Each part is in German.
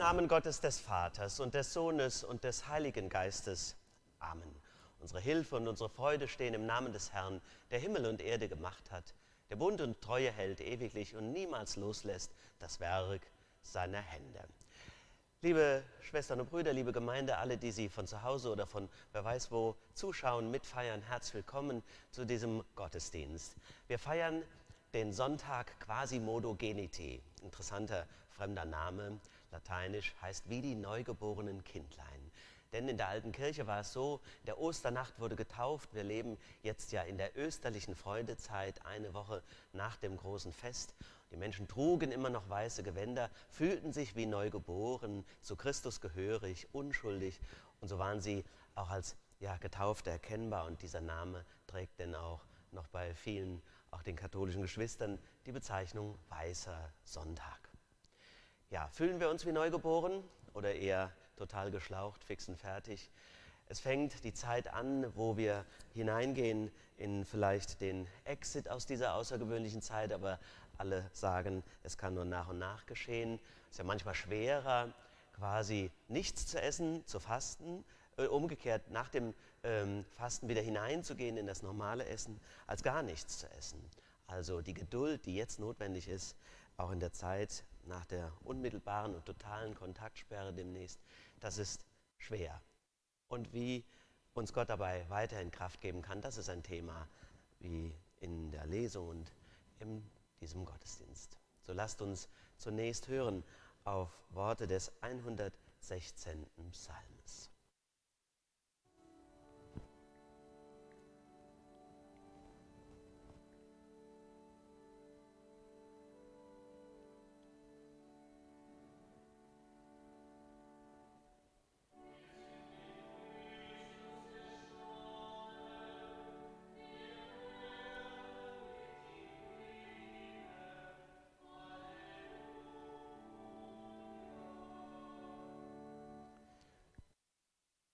Namen Gottes des Vaters und des Sohnes und des Heiligen Geistes. Amen. Unsere Hilfe und unsere Freude stehen im Namen des Herrn, der Himmel und Erde gemacht hat, der Bund und Treue hält ewiglich und niemals loslässt das Werk seiner Hände. Liebe Schwestern und Brüder, liebe Gemeinde, alle, die Sie von zu Hause oder von wer weiß wo zuschauen, mitfeiern, herzlich willkommen zu diesem Gottesdienst. Wir feiern den Sonntag Quasimodo Genite, interessanter fremder Name, lateinisch heißt wie die neugeborenen Kindlein. Denn in der alten Kirche war es so, der Osternacht wurde getauft. Wir leben jetzt ja in der österlichen Freudezeit, eine Woche nach dem großen Fest. Die Menschen trugen immer noch weiße Gewänder, fühlten sich wie neugeboren, zu Christus gehörig, unschuldig. Und so waren sie auch als ja, Getaufte erkennbar. Und dieser Name trägt denn auch noch bei vielen, auch den katholischen Geschwistern, die Bezeichnung Weißer Sonntag. Ja, fühlen wir uns wie neugeboren oder eher total geschlaucht, fix und fertig? Es fängt die Zeit an, wo wir hineingehen in vielleicht den Exit aus dieser außergewöhnlichen Zeit, aber alle sagen, es kann nur nach und nach geschehen. Es ist ja manchmal schwerer, quasi nichts zu essen, zu fasten, äh, umgekehrt nach dem ähm, Fasten wieder hineinzugehen in das normale Essen, als gar nichts zu essen. Also die Geduld, die jetzt notwendig ist, auch in der Zeit nach der unmittelbaren und totalen Kontaktsperre demnächst, das ist schwer. Und wie uns Gott dabei weiterhin Kraft geben kann, das ist ein Thema wie in der Lesung und in diesem Gottesdienst. So lasst uns zunächst hören auf Worte des 116. Psalms.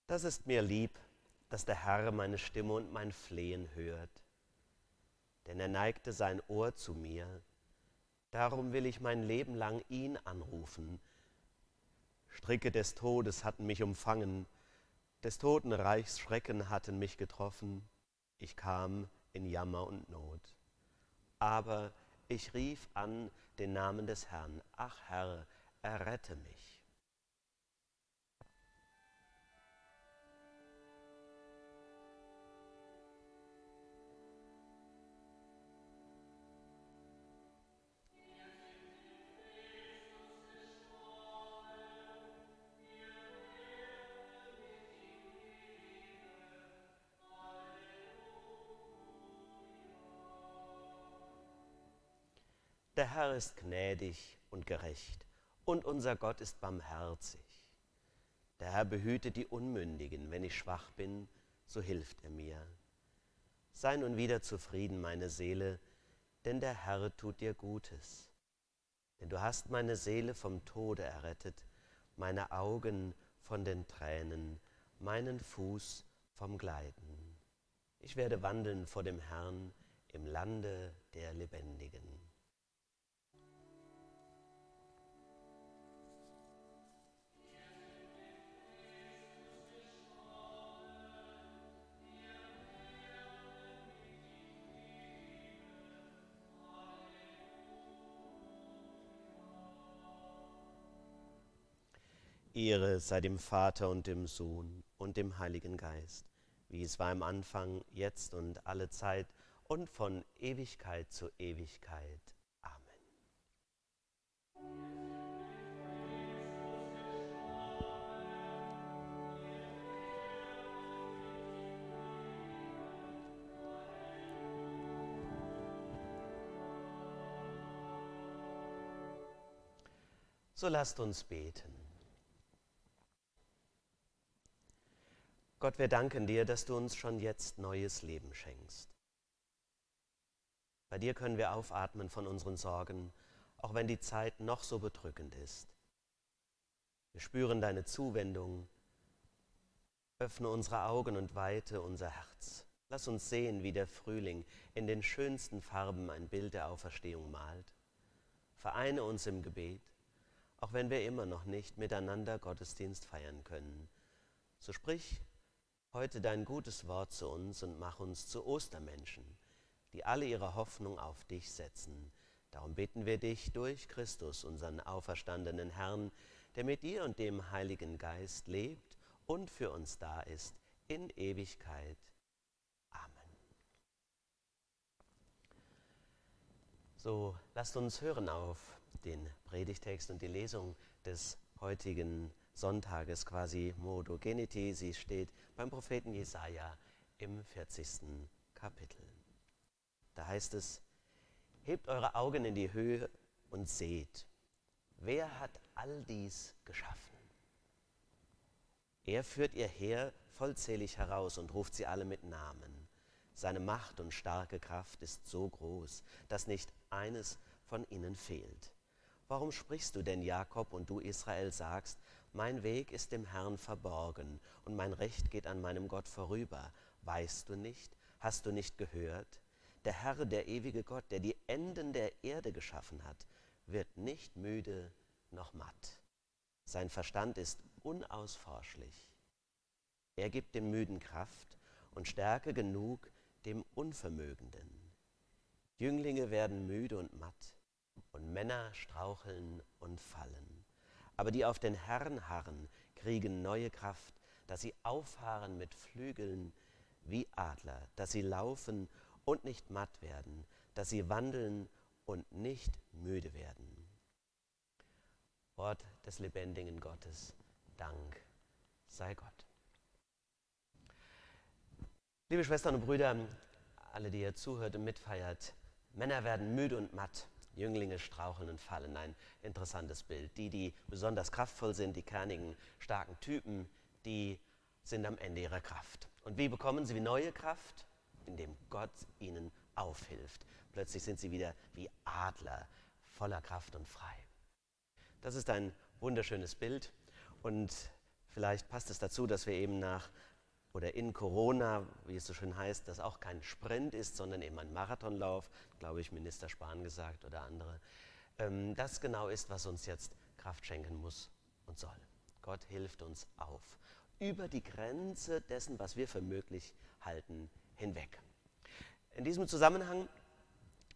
Das ist mir lieb, dass der Herr meine Stimme und mein Flehen hört. Denn er neigte sein Ohr zu mir. Darum will ich mein Leben lang ihn anrufen. Stricke des Todes hatten mich umfangen, des Totenreichs Schrecken hatten mich getroffen. Ich kam in Jammer und Not. Aber ich rief an den Namen des Herrn. Ach Herr, errette mich. Der Herr ist gnädig und gerecht und unser Gott ist barmherzig. Der Herr behütet die Unmündigen, wenn ich schwach bin, so hilft er mir. Sei nun wieder zufrieden, meine Seele, denn der Herr tut dir Gutes. Denn du hast meine Seele vom Tode errettet, meine Augen von den Tränen, meinen Fuß vom Gleiten. Ich werde wandeln vor dem Herrn im Lande der Lebendigen. Ehre sei dem Vater und dem Sohn und dem Heiligen Geist, wie es war im Anfang, jetzt und alle Zeit und von Ewigkeit zu Ewigkeit. Amen. So lasst uns beten. Gott, wir danken dir, dass du uns schon jetzt neues Leben schenkst. Bei dir können wir aufatmen von unseren Sorgen, auch wenn die Zeit noch so bedrückend ist. Wir spüren deine Zuwendung. Öffne unsere Augen und weite unser Herz. Lass uns sehen, wie der Frühling in den schönsten Farben ein Bild der Auferstehung malt. Vereine uns im Gebet auch wenn wir immer noch nicht miteinander Gottesdienst feiern können. So sprich heute dein gutes Wort zu uns und mach uns zu Ostermenschen, die alle ihre Hoffnung auf dich setzen. Darum bitten wir dich durch Christus, unseren auferstandenen Herrn, der mit dir und dem Heiligen Geist lebt und für uns da ist in Ewigkeit. Amen. So, lasst uns hören auf den Predigtext und die Lesung des heutigen Sonntages quasi Modo Geniti. Sie steht beim Propheten Jesaja im 40. Kapitel. Da heißt es: Hebt eure Augen in die Höhe und seht, wer hat all dies geschaffen? Er führt ihr Heer vollzählig heraus und ruft sie alle mit Namen. Seine Macht und starke Kraft ist so groß, dass nicht eines von ihnen fehlt. Warum sprichst du denn, Jakob, und du, Israel, sagst, mein Weg ist dem Herrn verborgen und mein Recht geht an meinem Gott vorüber? Weißt du nicht? Hast du nicht gehört? Der Herr, der ewige Gott, der die Enden der Erde geschaffen hat, wird nicht müde noch matt. Sein Verstand ist unausforschlich. Er gibt dem Müden Kraft und Stärke genug dem Unvermögenden. Jünglinge werden müde und matt und Männer straucheln und fallen. Aber die auf den Herrn harren, kriegen neue Kraft, dass sie auffahren mit Flügeln wie Adler, dass sie laufen und nicht matt werden, dass sie wandeln und nicht müde werden. Wort des lebendigen Gottes, Dank sei Gott. Liebe Schwestern und Brüder, alle, die ihr zuhört und mitfeiert, Männer werden müde und matt. Jünglinge straucheln und fallen. Ein interessantes Bild. Die, die besonders kraftvoll sind, die kernigen, starken Typen, die sind am Ende ihrer Kraft. Und wie bekommen sie neue Kraft? Indem Gott ihnen aufhilft. Plötzlich sind sie wieder wie Adler, voller Kraft und frei. Das ist ein wunderschönes Bild und vielleicht passt es dazu, dass wir eben nach oder in Corona, wie es so schön heißt, das auch kein Sprint ist, sondern eben ein Marathonlauf, glaube ich, Minister Spahn gesagt oder andere. Ähm, das genau ist, was uns jetzt Kraft schenken muss und soll. Gott hilft uns auf. Über die Grenze dessen, was wir für möglich halten, hinweg. In diesem Zusammenhang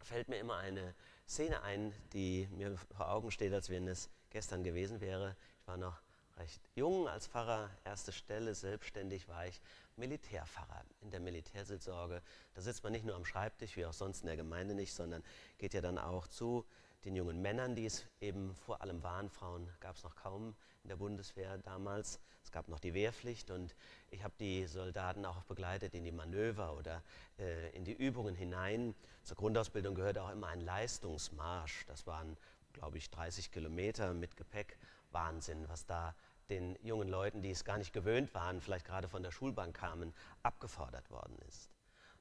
fällt mir immer eine Szene ein, die mir vor Augen steht, als wenn es gestern gewesen wäre. Ich war noch recht jung als Pfarrer, erste Stelle, selbstständig war ich Militärpfarrer in der Militärseelsorge. Da sitzt man nicht nur am Schreibtisch, wie auch sonst in der Gemeinde nicht, sondern geht ja dann auch zu den jungen Männern, die es eben vor allem waren. Frauen gab es noch kaum in der Bundeswehr damals. Es gab noch die Wehrpflicht und ich habe die Soldaten auch begleitet in die Manöver oder äh, in die Übungen hinein. Zur Grundausbildung gehört auch immer ein Leistungsmarsch. Das waren, glaube ich, 30 Kilometer mit Gepäck. Wahnsinn, was da den jungen Leuten, die es gar nicht gewöhnt waren, vielleicht gerade von der Schulbank kamen, abgefordert worden ist.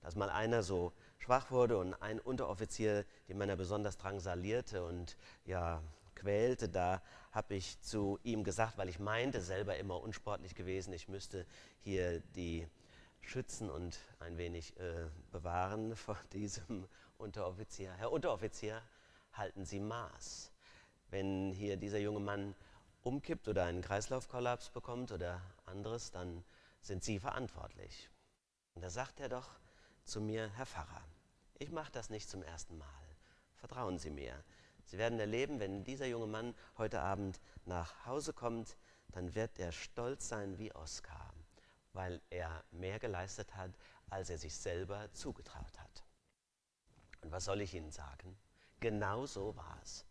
Dass mal einer so schwach wurde und ein Unteroffizier die Männer besonders drangsalierte und ja, quälte, da habe ich zu ihm gesagt, weil ich meinte, selber immer unsportlich gewesen, ich müsste hier die schützen und ein wenig äh, bewahren vor diesem Unteroffizier. Herr Unteroffizier, halten Sie Maß. Wenn hier dieser junge Mann umkippt oder einen Kreislaufkollaps bekommt oder anderes, dann sind Sie verantwortlich. Und da sagt er doch zu mir, Herr Pfarrer, ich mache das nicht zum ersten Mal. Vertrauen Sie mir. Sie werden erleben, wenn dieser junge Mann heute Abend nach Hause kommt, dann wird er stolz sein wie Oskar, weil er mehr geleistet hat, als er sich selber zugetraut hat. Und was soll ich Ihnen sagen? Genau so war es.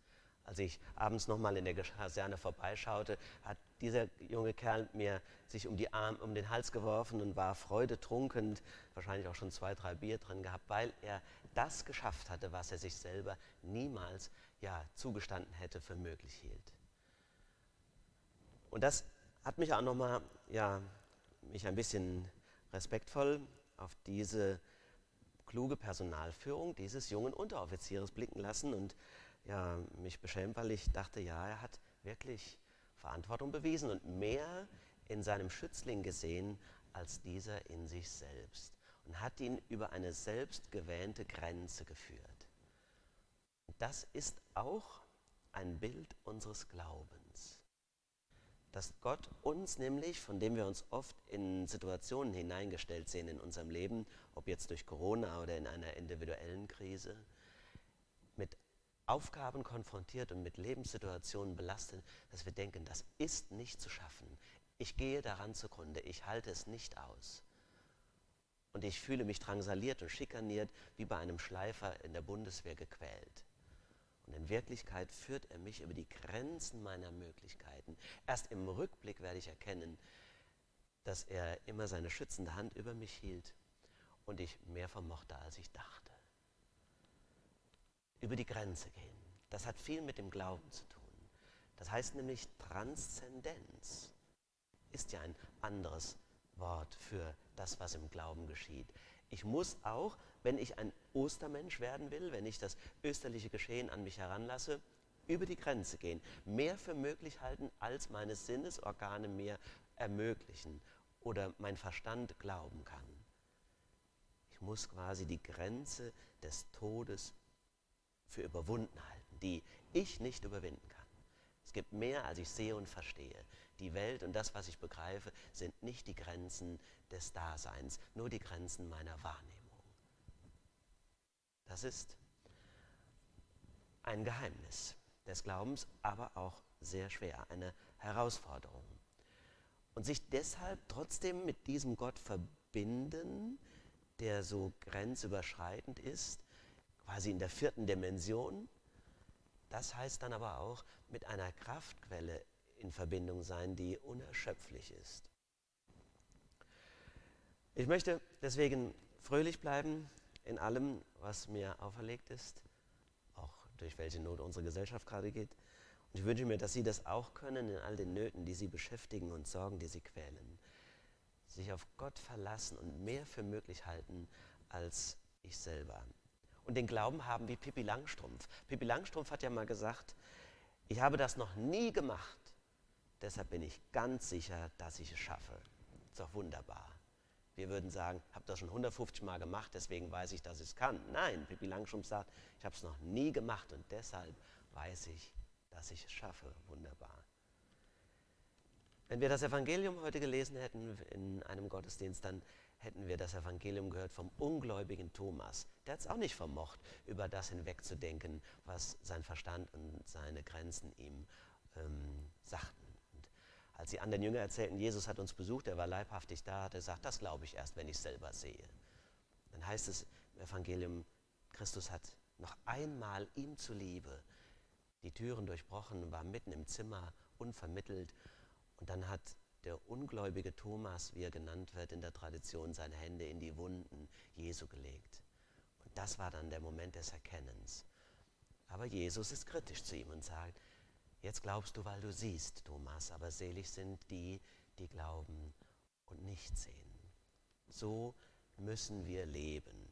Als ich abends nochmal in der Kaserne vorbeischaute, hat dieser junge Kerl mir sich um, die Arm, um den Hals geworfen und war freudetrunken, wahrscheinlich auch schon zwei, drei Bier drin gehabt, weil er das geschafft hatte, was er sich selber niemals ja, zugestanden hätte für möglich hielt. Und das hat mich auch nochmal, ja, ein bisschen respektvoll auf diese kluge Personalführung dieses jungen Unteroffizieres blicken lassen und ja, mich beschämt, weil ich dachte, ja, er hat wirklich Verantwortung bewiesen und mehr in seinem Schützling gesehen als dieser in sich selbst und hat ihn über eine selbstgewähnte Grenze geführt. Das ist auch ein Bild unseres Glaubens. Dass Gott uns nämlich, von dem wir uns oft in Situationen hineingestellt sehen in unserem Leben, ob jetzt durch Corona oder in einer individuellen Krise, Aufgaben konfrontiert und mit Lebenssituationen belastet, dass wir denken, das ist nicht zu schaffen. Ich gehe daran zugrunde, ich halte es nicht aus. Und ich fühle mich drangsaliert und schikaniert, wie bei einem Schleifer in der Bundeswehr gequält. Und in Wirklichkeit führt er mich über die Grenzen meiner Möglichkeiten. Erst im Rückblick werde ich erkennen, dass er immer seine schützende Hand über mich hielt und ich mehr vermochte, als ich dachte. Über die Grenze gehen, das hat viel mit dem Glauben zu tun. Das heißt nämlich Transzendenz ist ja ein anderes Wort für das, was im Glauben geschieht. Ich muss auch, wenn ich ein Ostermensch werden will, wenn ich das österliche Geschehen an mich heranlasse, über die Grenze gehen, mehr für möglich halten, als meine Sinnesorgane mir ermöglichen oder mein Verstand glauben kann. Ich muss quasi die Grenze des Todes für überwunden halten, die ich nicht überwinden kann. Es gibt mehr, als ich sehe und verstehe. Die Welt und das, was ich begreife, sind nicht die Grenzen des Daseins, nur die Grenzen meiner Wahrnehmung. Das ist ein Geheimnis des Glaubens, aber auch sehr schwer, eine Herausforderung. Und sich deshalb trotzdem mit diesem Gott verbinden, der so grenzüberschreitend ist, quasi in der vierten Dimension, das heißt dann aber auch mit einer Kraftquelle in Verbindung sein, die unerschöpflich ist. Ich möchte deswegen fröhlich bleiben in allem, was mir auferlegt ist, auch durch welche Not unsere Gesellschaft gerade geht. Und ich wünsche mir, dass Sie das auch können in all den Nöten, die Sie beschäftigen und Sorgen, die Sie quälen. Sich auf Gott verlassen und mehr für möglich halten als ich selber und den Glauben haben wie Pippi Langstrumpf. Pippi Langstrumpf hat ja mal gesagt, ich habe das noch nie gemacht, deshalb bin ich ganz sicher, dass ich es schaffe. Ist doch wunderbar. Wir würden sagen, habe das schon 150 Mal gemacht, deswegen weiß ich, dass ich es kann. Nein, Pippi Langstrumpf sagt, ich habe es noch nie gemacht und deshalb weiß ich, dass ich es schaffe. Wunderbar. Wenn wir das Evangelium heute gelesen hätten in einem Gottesdienst, dann hätten wir das Evangelium gehört vom ungläubigen Thomas. Der hat es auch nicht vermocht, über das hinwegzudenken, was sein Verstand und seine Grenzen ihm ähm, sagten. Und als die anderen Jünger erzählten, Jesus hat uns besucht, er war leibhaftig da, hat er gesagt, das glaube ich erst, wenn ich selber sehe. Dann heißt es im Evangelium, Christus hat noch einmal ihm zuliebe die Türen durchbrochen, war mitten im Zimmer, unvermittelt. Und dann hat der ungläubige Thomas, wie er genannt wird in der Tradition, seine Hände in die Wunden Jesu gelegt. Und das war dann der Moment des Erkennens. Aber Jesus ist kritisch zu ihm und sagt, jetzt glaubst du, weil du siehst, Thomas, aber selig sind die, die glauben und nicht sehen. So müssen wir leben.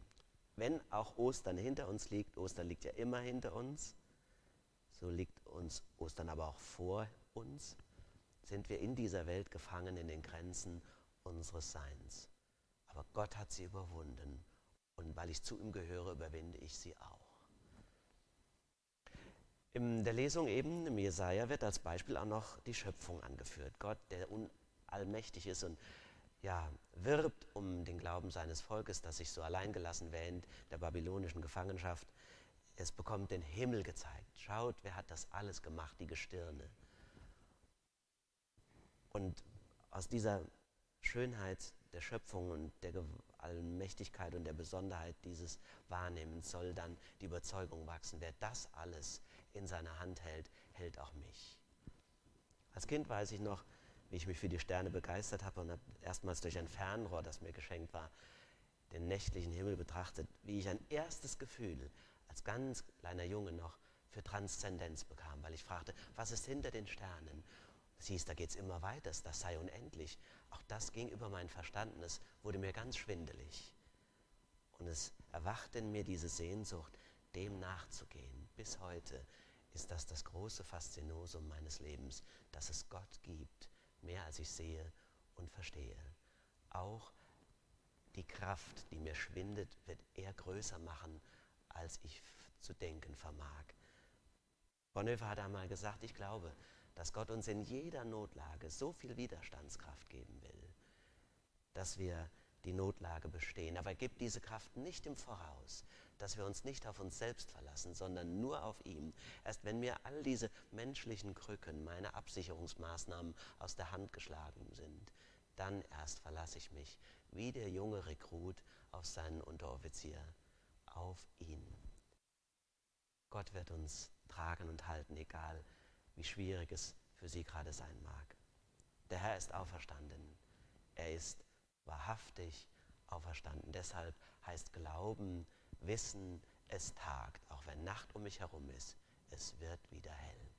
Wenn auch Ostern hinter uns liegt, Ostern liegt ja immer hinter uns, so liegt uns Ostern aber auch vor uns sind wir in dieser Welt gefangen in den Grenzen unseres Seins. Aber Gott hat sie überwunden und weil ich zu ihm gehöre, überwinde ich sie auch. In der Lesung eben im Jesaja wird als Beispiel auch noch die Schöpfung angeführt. Gott, der allmächtig ist und ja, wirbt um den Glauben seines Volkes, das sich so alleingelassen wähnt, der babylonischen Gefangenschaft. Es bekommt den Himmel gezeigt. Schaut, wer hat das alles gemacht, die Gestirne. Und aus dieser Schönheit der Schöpfung und der Allmächtigkeit und der Besonderheit dieses Wahrnehmens soll dann die Überzeugung wachsen, wer das alles in seiner Hand hält, hält auch mich. Als Kind weiß ich noch, wie ich mich für die Sterne begeistert habe und habe erstmals durch ein Fernrohr, das mir geschenkt war, den nächtlichen Himmel betrachtet, wie ich ein erstes Gefühl als ganz kleiner Junge noch für Transzendenz bekam, weil ich fragte, was ist hinter den Sternen? Hieß, da geht es immer weiter, das sei unendlich. Auch das ging über mein Verstand und es wurde mir ganz schwindelig. Und es erwachte in mir diese Sehnsucht, dem nachzugehen. Bis heute ist das das große Faszinosum meines Lebens, dass es Gott gibt, mehr als ich sehe und verstehe. Auch die Kraft, die mir schwindet, wird er größer machen, als ich zu denken vermag. Bonhoeffer hat einmal gesagt, ich glaube, dass Gott uns in jeder Notlage so viel Widerstandskraft geben will, dass wir die Notlage bestehen. Aber er gibt diese Kraft nicht im Voraus, dass wir uns nicht auf uns selbst verlassen, sondern nur auf ihn. Erst wenn mir all diese menschlichen Krücken, meine Absicherungsmaßnahmen aus der Hand geschlagen sind, dann erst verlasse ich mich, wie der junge Rekrut auf seinen Unteroffizier, auf ihn. Gott wird uns tragen und halten, egal wie schwierig es für sie gerade sein mag. Der Herr ist auferstanden. Er ist wahrhaftig auferstanden. Deshalb heißt Glauben, Wissen, es tagt, auch wenn Nacht um mich herum ist, es wird wieder hell.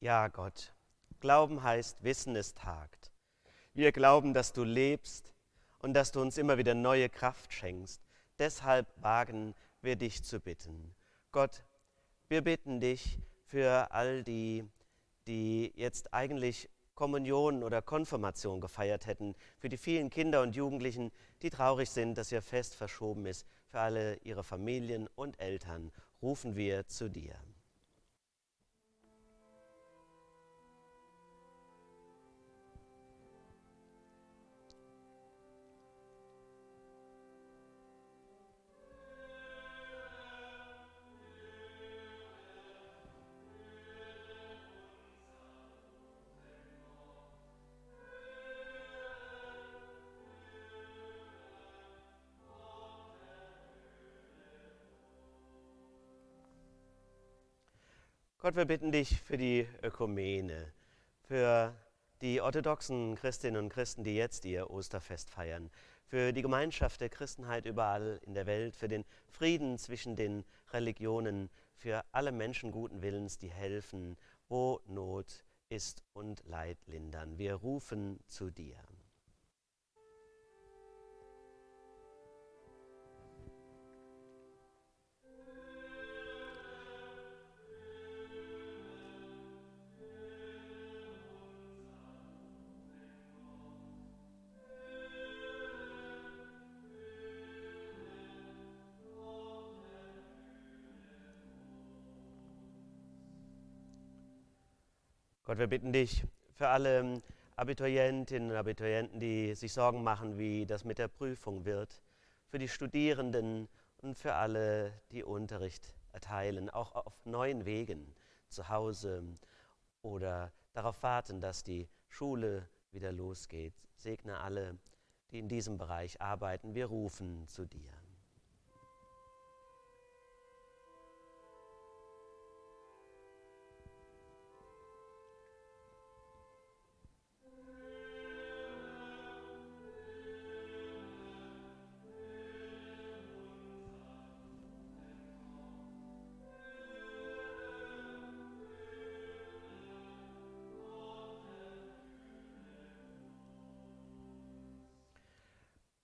Ja, Gott, Glauben heißt, Wissen es tagt. Wir glauben, dass du lebst und dass du uns immer wieder neue Kraft schenkst. Deshalb wagen wir dich zu bitten. Gott, wir bitten dich für all die, die jetzt eigentlich Kommunion oder Konfirmation gefeiert hätten, für die vielen Kinder und Jugendlichen, die traurig sind, dass ihr Fest verschoben ist, für alle ihre Familien und Eltern, rufen wir zu dir. Gott, wir bitten dich für die Ökumene, für die orthodoxen Christinnen und Christen, die jetzt ihr Osterfest feiern, für die Gemeinschaft der Christenheit überall in der Welt, für den Frieden zwischen den Religionen, für alle Menschen guten Willens, die helfen, wo Not ist und Leid lindern. Wir rufen zu dir. Gott, wir bitten dich für alle Abiturientinnen und Abiturienten, die sich Sorgen machen, wie das mit der Prüfung wird, für die Studierenden und für alle, die Unterricht erteilen, auch auf neuen Wegen zu Hause oder darauf warten, dass die Schule wieder losgeht. Segne alle, die in diesem Bereich arbeiten. Wir rufen zu dir.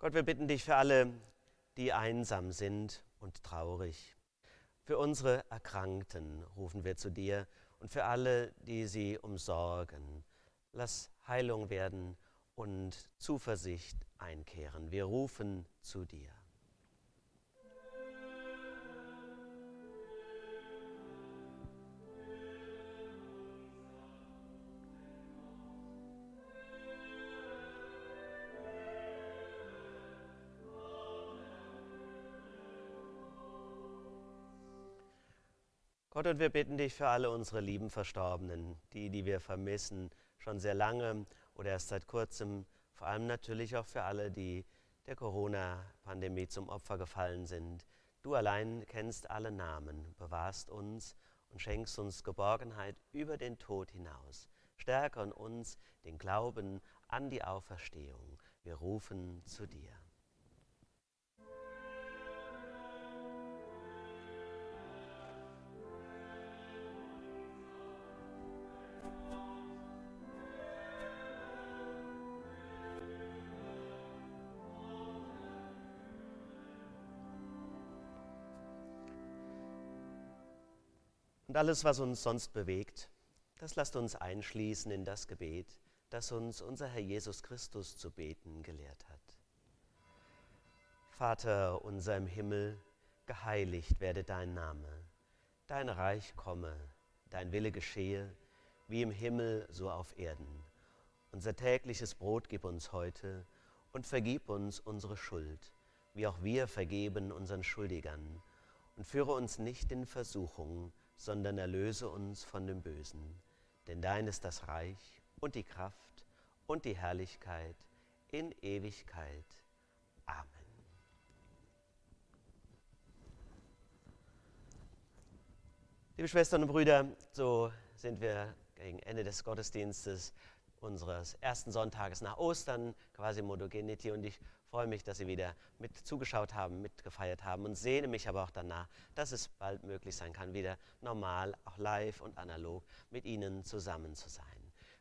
Gott, wir bitten dich für alle, die einsam sind und traurig. Für unsere Erkrankten rufen wir zu dir und für alle, die sie umsorgen. Lass Heilung werden und Zuversicht einkehren. Wir rufen zu dir. Gott, und wir bitten dich für alle unsere lieben Verstorbenen, die, die wir vermissen, schon sehr lange oder erst seit kurzem, vor allem natürlich auch für alle, die der Corona-Pandemie zum Opfer gefallen sind. Du allein kennst alle Namen, bewahrst uns und schenkst uns Geborgenheit über den Tod hinaus. Stärke in uns den Glauben an die Auferstehung. Wir rufen zu dir. Und alles, was uns sonst bewegt, das lasst uns einschließen in das Gebet, das uns unser Herr Jesus Christus zu beten gelehrt hat. Vater unser im Himmel, geheiligt werde dein Name, dein Reich komme, dein Wille geschehe, wie im Himmel so auf Erden. Unser tägliches Brot gib uns heute und vergib uns unsere Schuld, wie auch wir vergeben unseren Schuldigern. Und führe uns nicht in Versuchung, sondern erlöse uns von dem Bösen. Denn dein ist das Reich und die Kraft und die Herrlichkeit in Ewigkeit. Amen. Liebe Schwestern und Brüder, so sind wir gegen Ende des Gottesdienstes unseres ersten Sonntages nach Ostern, quasi Modogenity, und ich freue mich, dass Sie wieder mit zugeschaut haben, mitgefeiert haben und sehne mich aber auch danach, dass es bald möglich sein kann, wieder normal, auch live und analog mit Ihnen zusammen zu sein.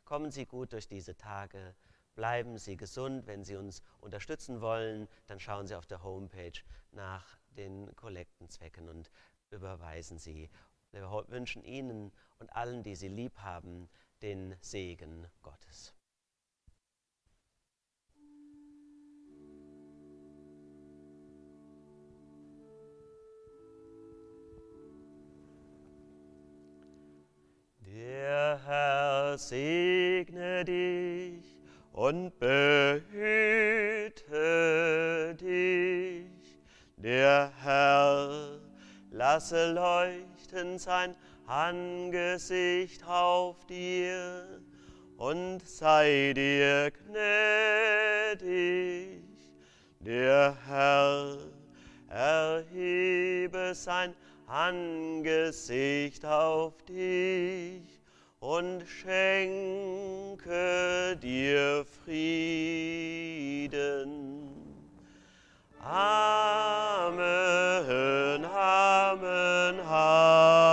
Kommen Sie gut durch diese Tage, bleiben Sie gesund. Wenn Sie uns unterstützen wollen, dann schauen Sie auf der Homepage nach den Kollektenzwecken und überweisen Sie. Wir wünschen Ihnen und allen, die Sie lieb haben, den Segen Gottes. Der Herr segne dich und behüte dich. Der Herr lasse leuchten sein Angesicht auf dir und sei dir gnädig. Der Herr erhebe sein Angesicht auf dich und schenke dir Frieden. Amen, Amen, Amen.